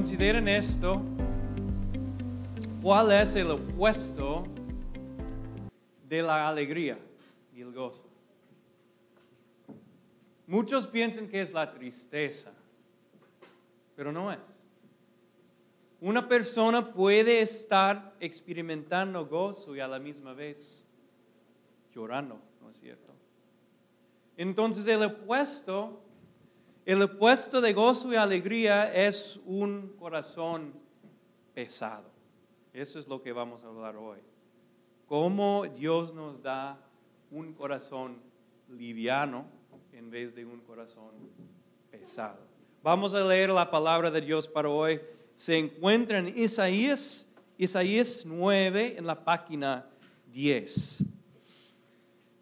Consideren esto. ¿Cuál es el opuesto de la alegría y el gozo? Muchos piensan que es la tristeza, pero no es. Una persona puede estar experimentando gozo y a la misma vez llorando, ¿no es cierto? Entonces el opuesto, el opuesto de gozo y alegría es un corazón pesado. Eso es lo que vamos a hablar hoy. Cómo Dios nos da un corazón liviano en vez de un corazón pesado. Vamos a leer la palabra de Dios para hoy. Se encuentra en Isaías, Isaías 9, en la página 10.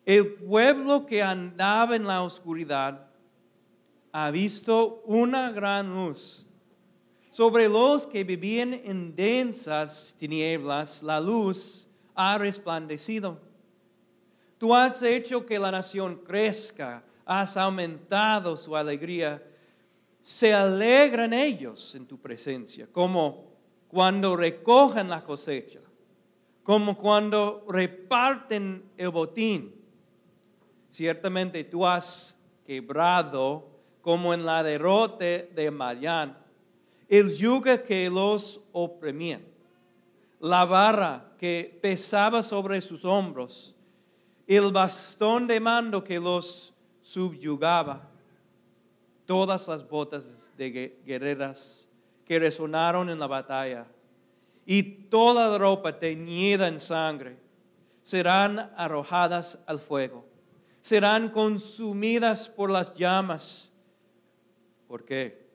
El pueblo que andaba en la oscuridad ha visto una gran luz. Sobre los que vivían en densas tinieblas, la luz ha resplandecido. Tú has hecho que la nación crezca, has aumentado su alegría. Se alegran ellos en tu presencia, como cuando recogen la cosecha, como cuando reparten el botín. Ciertamente tú has quebrado, como en la derrota de Madián, el yugo que los oprimía, la barra que pesaba sobre sus hombros, el bastón de mando que los subyugaba, todas las botas de guerreras que resonaron en la batalla y toda la ropa teñida en sangre serán arrojadas al fuego, serán consumidas por las llamas. ¿Por qué?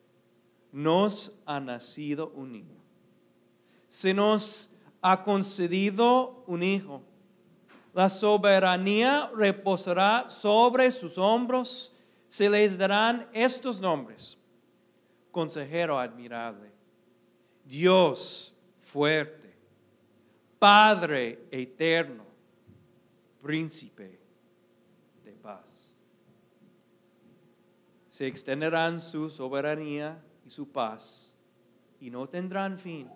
Nos ha nacido un niño. Se nos ha concedido un hijo la soberanía reposará sobre sus hombros. Se les darán estos nombres. Consejero admirable, Dios fuerte, Padre eterno, príncipe de paz. Se extenderán su soberanía y su paz y no tendrán fin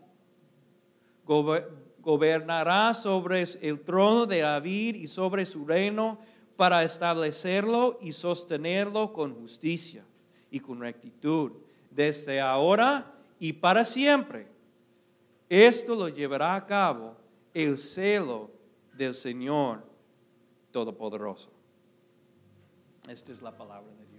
gobernará sobre el trono de David y sobre su reino para establecerlo y sostenerlo con justicia y con rectitud desde ahora y para siempre. Esto lo llevará a cabo el celo del Señor Todopoderoso. Esta es la palabra de Dios.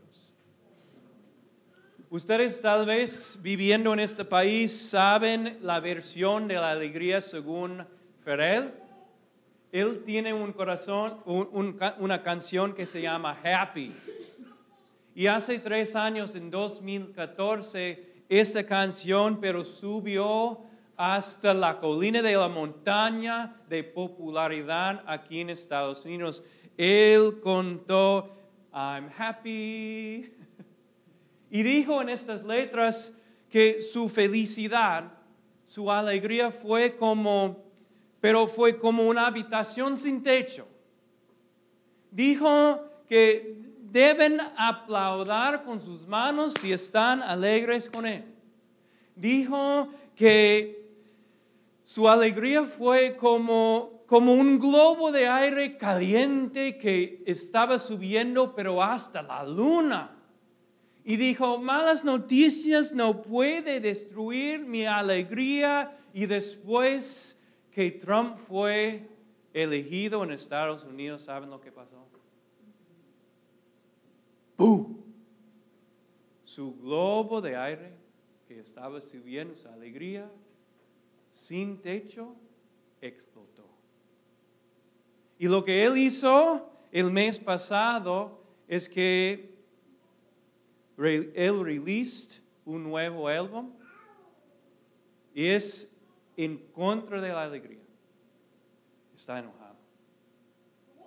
Ustedes tal vez viviendo en este país saben la versión de la alegría según Ferel. Él tiene un corazón, una canción que se llama Happy. Y hace tres años, en 2014, esa canción, pero subió hasta la colina de la montaña de popularidad aquí en Estados Unidos. Él contó, I'm happy. Y dijo en estas letras que su felicidad, su alegría fue como, pero fue como una habitación sin techo. Dijo que deben aplaudar con sus manos si están alegres con él. Dijo que su alegría fue como, como un globo de aire caliente que estaba subiendo, pero hasta la luna y dijo, malas noticias no puede destruir mi alegría. Y después que Trump fue elegido en Estados Unidos, ¿saben lo que pasó? ¡Bum! Su globo de aire que estaba subiendo su alegría sin techo explotó. Y lo que él hizo el mes pasado es que él released un nuevo álbum y es en contra de la alegría. Está enojado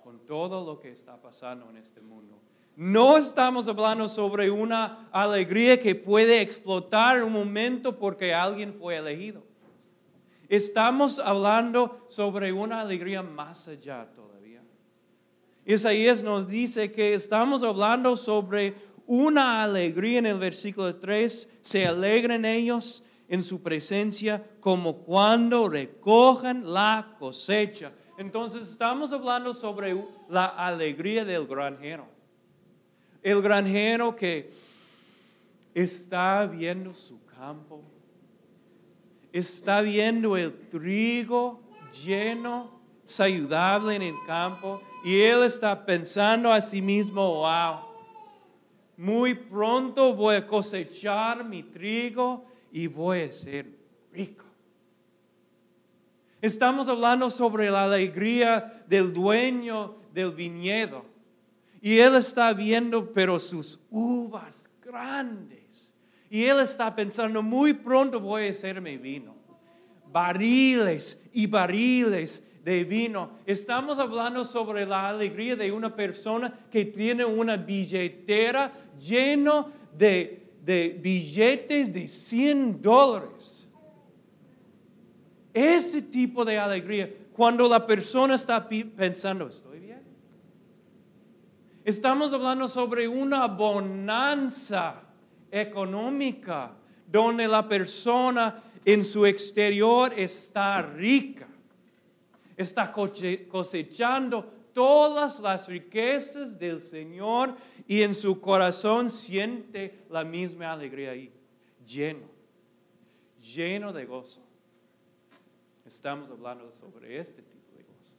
con todo lo que está pasando en este mundo. No estamos hablando sobre una alegría que puede explotar un momento porque alguien fue elegido. Estamos hablando sobre una alegría más allá todavía. Isaías nos dice que estamos hablando sobre una alegría en el versículo 3, se alegran ellos en su presencia como cuando recojan la cosecha. Entonces estamos hablando sobre la alegría del granjero. El granjero que está viendo su campo, está viendo el trigo lleno, saludable en el campo, y él está pensando a sí mismo, wow, muy pronto voy a cosechar mi trigo y voy a ser rico. Estamos hablando sobre la alegría del dueño del viñedo. Y él está viendo, pero sus uvas grandes. Y él está pensando, muy pronto voy a hacerme vino. Barriles y barriles de vino. Estamos hablando sobre la alegría de una persona que tiene una billetera llena de, de billetes de 100 dólares. Ese tipo de alegría, cuando la persona está pensando, estoy bien. Estamos hablando sobre una bonanza económica donde la persona en su exterior está rica está cosechando todas las riquezas del Señor y en su corazón siente la misma alegría ahí, lleno, lleno de gozo. Estamos hablando sobre este tipo de gozo.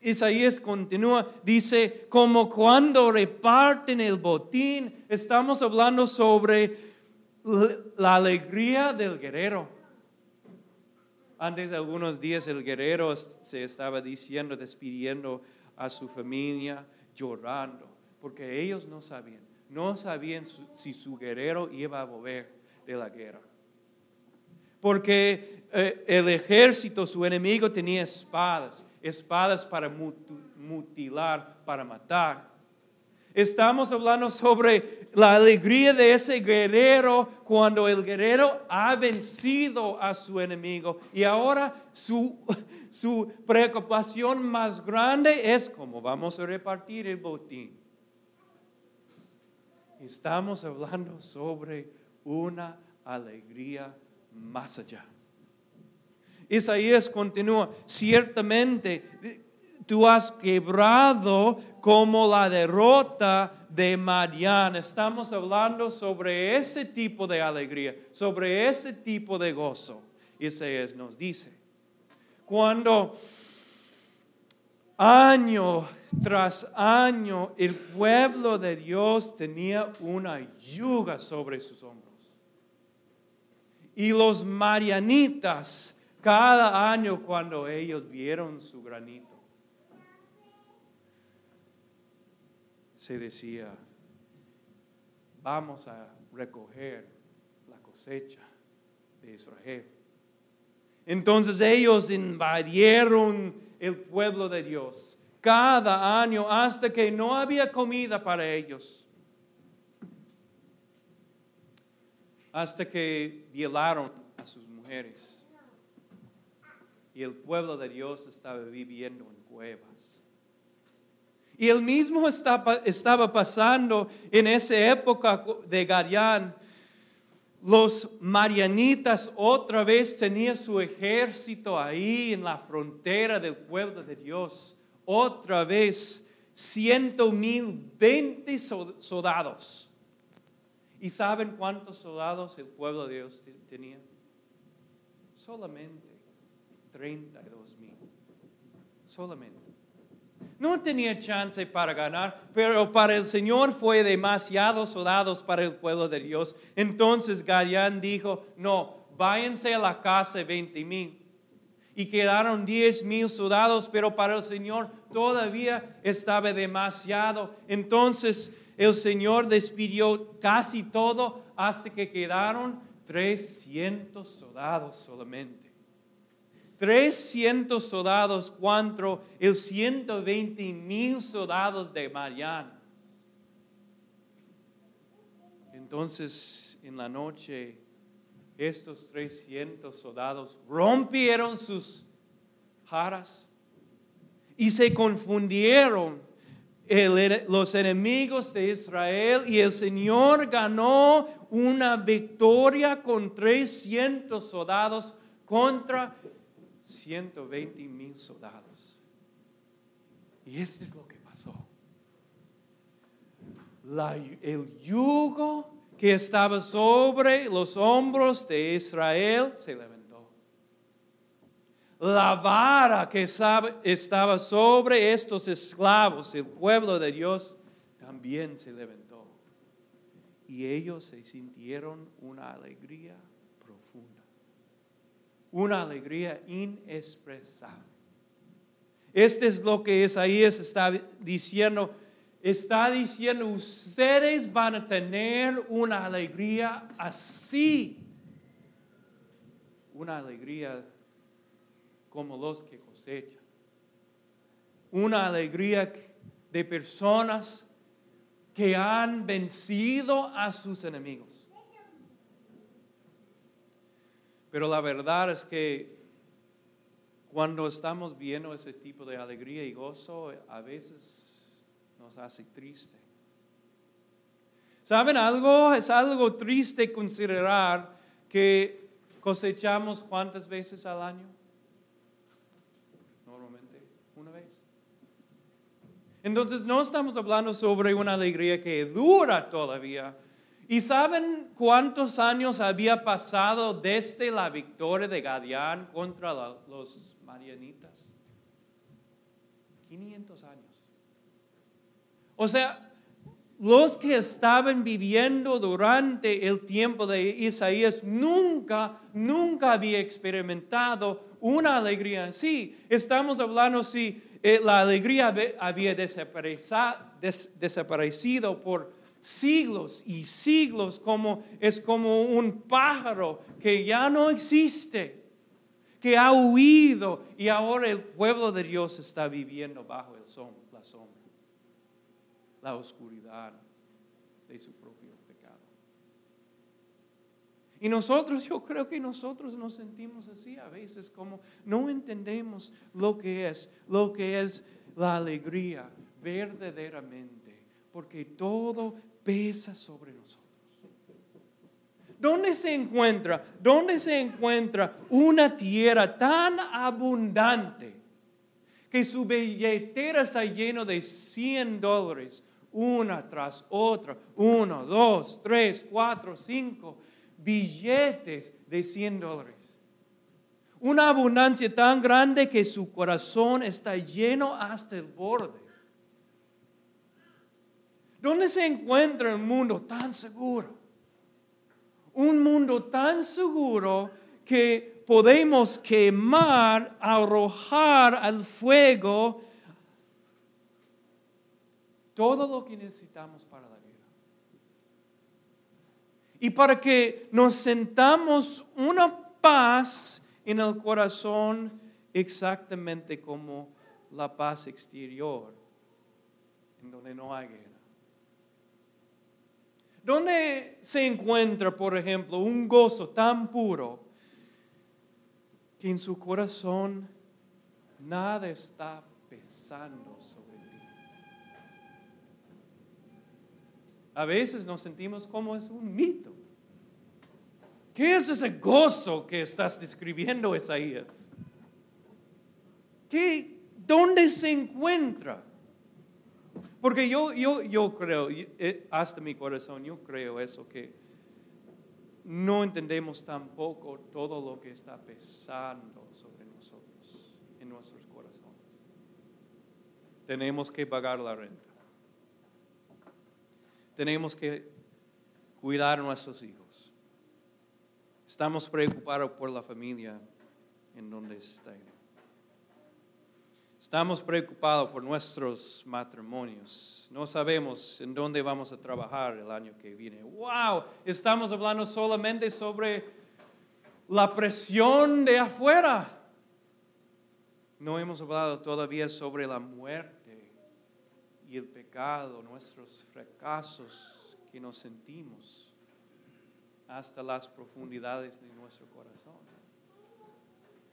Isaías continúa, dice, como cuando reparten el botín, estamos hablando sobre la alegría del guerrero antes de algunos días el guerrero se estaba diciendo, despidiendo a su familia, llorando, porque ellos no sabían, no sabían si su guerrero iba a volver de la guerra. Porque eh, el ejército, su enemigo, tenía espadas, espadas para mutilar, para matar. Estamos hablando sobre la alegría de ese guerrero cuando el guerrero ha vencido a su enemigo y ahora su, su preocupación más grande es cómo vamos a repartir el botín. Estamos hablando sobre una alegría más allá. Isaías continúa, ciertamente tú has quebrado como la derrota de Madian. Estamos hablando sobre ese tipo de alegría, sobre ese tipo de gozo. Isaías nos dice, cuando año tras año el pueblo de Dios tenía una yuga sobre sus hombros. Y los marianitas, cada año cuando ellos vieron su granito, se decía, vamos a recoger la cosecha de Israel. Entonces ellos invadieron el pueblo de Dios cada año hasta que no había comida para ellos. Hasta que violaron a sus mujeres. Y el pueblo de Dios estaba viviendo en cuevas. Y el mismo estaba, pasando en esa época de Gadián. Los marianitas otra vez tenían su ejército ahí en la frontera del pueblo de Dios. Otra vez, ciento mil, veinte soldados. ¿Y saben cuántos soldados el pueblo de Dios tenía? Solamente 32 mil. Solamente. No tenía chance para ganar, pero para el Señor fue demasiados soldados para el pueblo de Dios. Entonces Gadián dijo, no, váyanse a la casa 20 mil. Y quedaron 10 mil soldados, pero para el Señor todavía estaba demasiado. Entonces el Señor despidió casi todo hasta que quedaron 300 soldados solamente. 300 soldados contra el 120 mil soldados de Marián. Entonces, en la noche, estos 300 soldados rompieron sus jaras y se confundieron los enemigos de Israel y el Señor ganó una victoria con 300 soldados contra 120 mil soldados. Y esto es lo que pasó. el yugo que estaba sobre los hombros de Israel se levantó. La vara que estaba sobre estos esclavos, el pueblo de Dios, también se levantó. Y ellos se sintieron una alegría una alegría inexpresable. Este es lo que Isaías está diciendo. Está diciendo, ustedes van a tener una alegría así. Una alegría como los que cosechan. Una alegría de personas que han vencido a sus enemigos. Pero la verdad es que cuando estamos viendo ese tipo de alegría y gozo, a veces nos hace triste. ¿Saben algo? Es algo triste considerar que cosechamos cuántas veces al año. Entonces no estamos hablando sobre una alegría que dura todavía. ¿Y saben cuántos años había pasado desde la victoria de Gadián contra los marianitas? 500 años. O sea, los que estaban viviendo durante el tiempo de Isaías nunca, nunca había experimentado una alegría en sí. Estamos hablando, sí, eh, la alegría había desaparecido por siglos y siglos, como es como un pájaro que ya no existe, que ha huido y ahora el pueblo de Dios está viviendo bajo el la sombra, la oscuridad de su propio pecado. Y nosotros, yo creo que nosotros nos sentimos así a veces, como no entendemos lo que es, lo que es la alegría verdaderamente, porque todo pesa sobre nosotros. ¿Dónde se encuentra? ¿Dónde se encuentra una tierra tan abundante que su billetera está llena de 100 dólares, una tras otra, uno, dos, tres, cuatro, cinco? billetes de 100 dólares. Una abundancia tan grande que su corazón está lleno hasta el borde. ¿Dónde se encuentra un mundo tan seguro? Un mundo tan seguro que podemos quemar, arrojar al fuego todo lo que necesitamos para la y para que nos sentamos una paz en el corazón exactamente como la paz exterior, en donde no hay guerra. ¿Dónde se encuentra, por ejemplo, un gozo tan puro que en su corazón nada está pesando sobre ti? A veces nos sentimos como es un mito. ¿Qué es ese gozo que estás describiendo, Isaías? ¿Qué, ¿Dónde se encuentra? Porque yo, yo, yo creo, eh, hasta mi corazón, yo creo eso, que no entendemos tampoco todo lo que está pesando sobre nosotros, en nuestros corazones. Tenemos que pagar la renta. Tenemos que cuidar a nuestros hijos. Estamos preocupados por la familia en donde está. Estamos preocupados por nuestros matrimonios. No sabemos en dónde vamos a trabajar el año que viene. ¡Wow! Estamos hablando solamente sobre la presión de afuera. No hemos hablado todavía sobre la muerte y el pecado, nuestros fracasos que nos sentimos hasta las profundidades de nuestro corazón.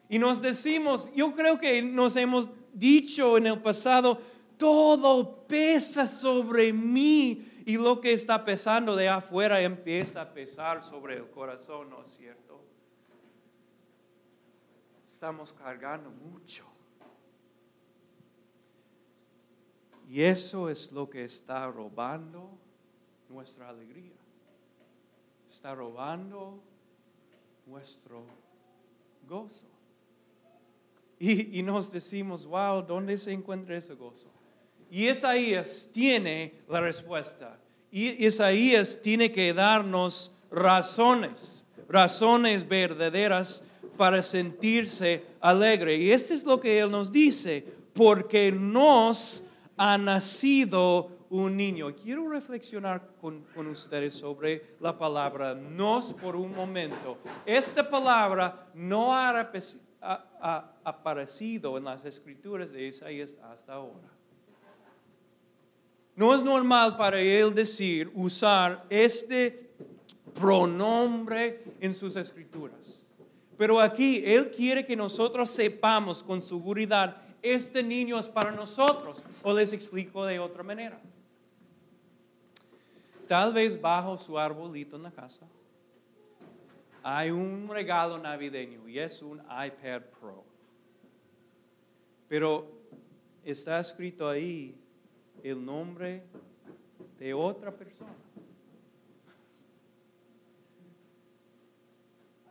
Y nos decimos, yo creo que nos hemos dicho en el pasado, todo pesa sobre mí y lo que está pesando de afuera empieza a pesar sobre el corazón, ¿no es cierto? Estamos cargando mucho. Y eso es lo que está robando nuestra alegría. Está robando nuestro gozo. Y, nos decimos, wow, ¿dónde se encuentra ese gozo? Y Isaías tiene la respuesta. Y Isaías tiene que darnos razones, razones verdaderas para sentirse alegre. Y esto es lo que Él nos dice, porque nos ha nacido un niño. Quiero reflexionar con, ustedes sobre la palabra nos por un momento. Esta palabra no ha, aparecido en las escrituras de Isaías hasta ahora. No es normal para él decir, usar este pronombre en sus escrituras. Pero aquí Él quiere que nosotros sepamos con seguridad, este niño es para nosotros. O les explico de otra manera. Tal vez bajo su arbolito en la casa hay un regalo navideño y es un iPad Pro. Pero está escrito ahí el nombre de otra persona.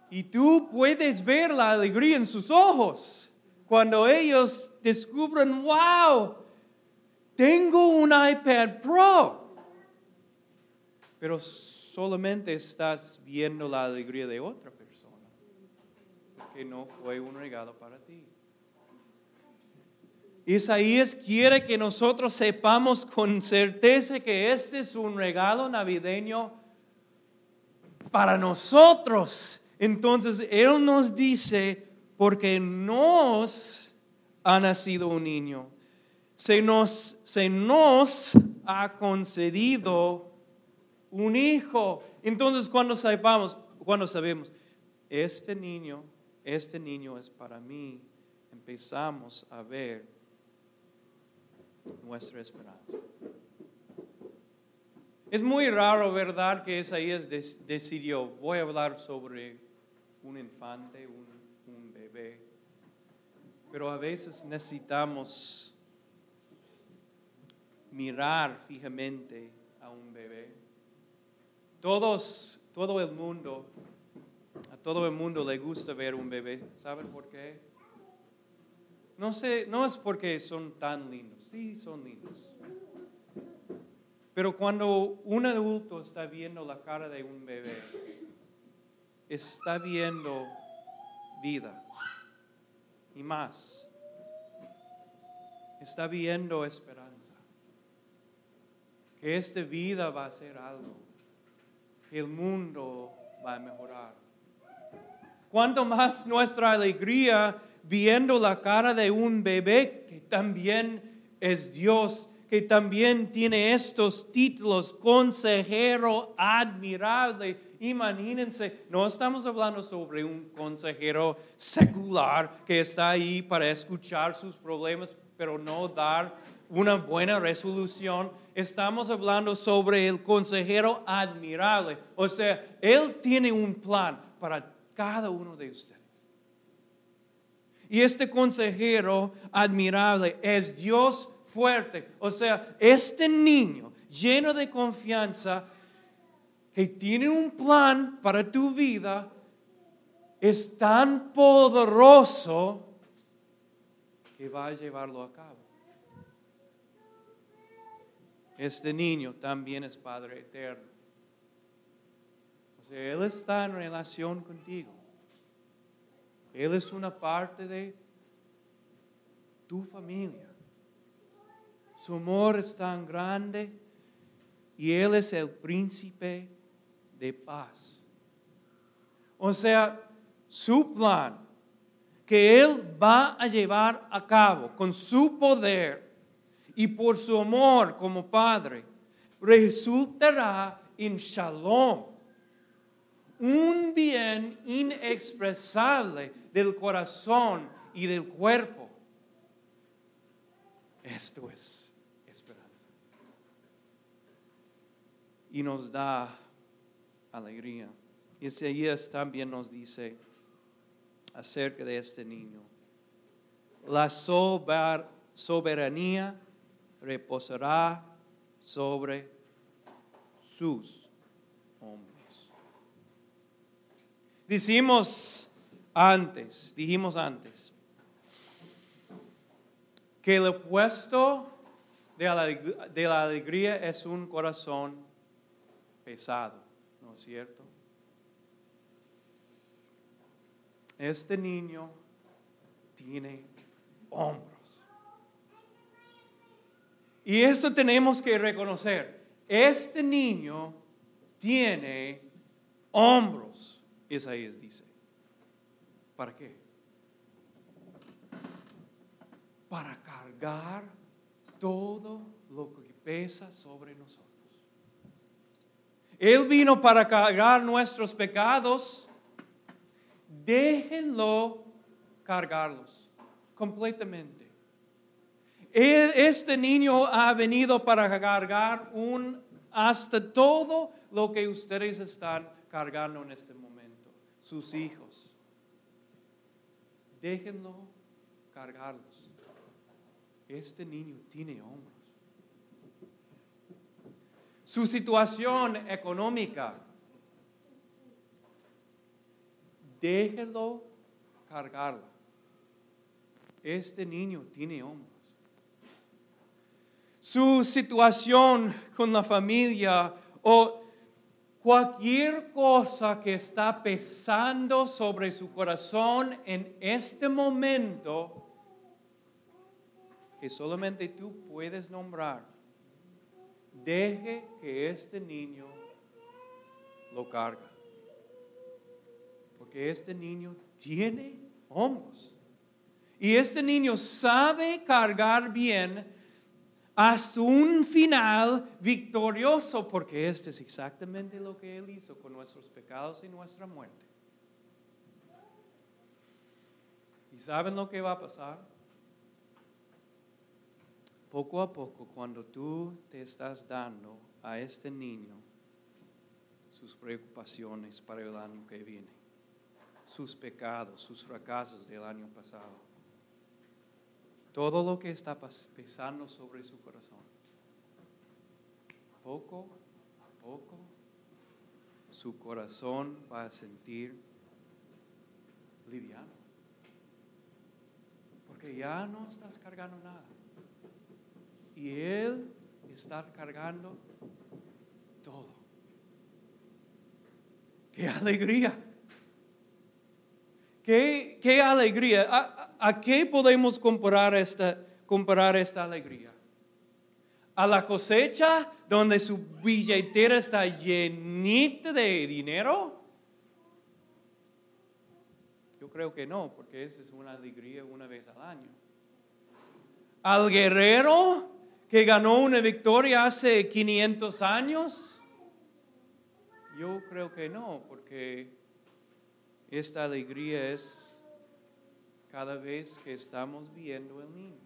Y tú puedes ver la alegría en sus ojos cuando ellos descubren, wow, tengo un iPad Pro pero solamente estás viendo la alegría de otra persona, que no fue un regalo para ti. Isaías quiere que nosotros sepamos con certeza que este es un regalo navideño para nosotros. Entonces Él nos dice, porque nos ha nacido un niño, se nos, se nos ha concedido un hijo. Entonces cuando sepamos, cuando sabemos, este niño, este niño es para mí, empezamos a ver nuestra esperanza. Es muy raro, ¿verdad?, que Isaías decidió, voy a hablar sobre un infante, un, un bebé. Pero a veces necesitamos mirar fijamente a un bebé todos, todo el mundo, a todo el mundo le gusta ver un bebé. ¿Saben por qué? No sé, no es porque son tan lindos, sí son lindos. Pero cuando un adulto está viendo la cara de un bebé, está viendo vida y más. Está viendo esperanza. Que esta vida va a ser algo el mundo va a mejorar. Cuanto más nuestra alegría viendo la cara de un bebé que también es Dios, que también tiene estos títulos, consejero admirable. Imagínense, no estamos hablando sobre un consejero secular que está ahí para escuchar sus problemas, pero no dar una buena resolución estamos hablando sobre el consejero admirable. O sea, Él tiene un plan para cada uno de ustedes. Y este consejero admirable es Dios fuerte. O sea, este niño lleno de confianza que tiene un plan para tu vida es tan poderoso que va a llevarlo a cabo este niño también es Padre eterno. O sea, Él está en relación contigo. Él es una parte de tu familia. Su amor es tan grande y Él es el príncipe de paz. O sea, su plan que Él va a llevar a cabo con su poder y por su amor como Padre, resultará en shalom, un bien inexpresable del corazón y del cuerpo. Esto es esperanza. y nos da alegría. Isaías también nos dice acerca de este niño. La soberanía reposará sobre sus hombros. Decimos antes, dijimos antes, que el opuesto de de la alegría es un corazón pesado, ¿no es cierto? Este niño tiene hombros. Y eso tenemos que reconocer. Este niño tiene hombros, Isaías dice. ¿Para qué? Para cargar todo lo que pesa sobre nosotros. Él vino para cargar nuestros pecados. Déjenlo cargarlos completamente. Este niño ha venido para cargar un hasta todo lo que ustedes están cargando en este momento, sus hijos. Déjenlo cargarlos. Este niño tiene hombros. Su situación económica, déjenlo cargarla. Este niño tiene hombros. Su situación con la familia o cualquier cosa que está pesando sobre su corazón en este momento, que solamente tú puedes nombrar, deje que este niño lo carga. Porque este niño tiene hombros. Y este niño sabe cargar bien hasta un final victorioso, porque este es exactamente lo que Él hizo con nuestros pecados y nuestra muerte. ¿Y saben lo que va a pasar? poco a poco, cuando tú te estás dando a este niño sus preocupaciones para el año que viene, sus pecados, sus fracasos del año pasado, todo lo que está pesando sobre su corazón, poco a poco su corazón va a sentir liviano. Porque ya no estás cargando nada y Él está cargando todo. ¡Qué alegría! ¡Qué, qué alegría! ¿A, qué podemos comparar esta, comparar esta alegría? ¿A la cosecha donde su billetera está llenita de dinero? Yo creo que no, porque esa es una alegría una vez al año. ¿Al guerrero que ganó una victoria hace 500 años? Yo creo que no, porque esta alegría es cada vez que estamos viendo el niño.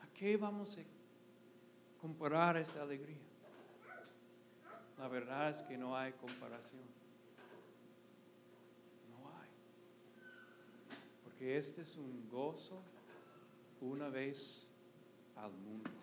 ¿A qué vamos a comparar esta alegría? La verdad es que no hay comparación. No hay. Porque este es un gozo una vez al mundo.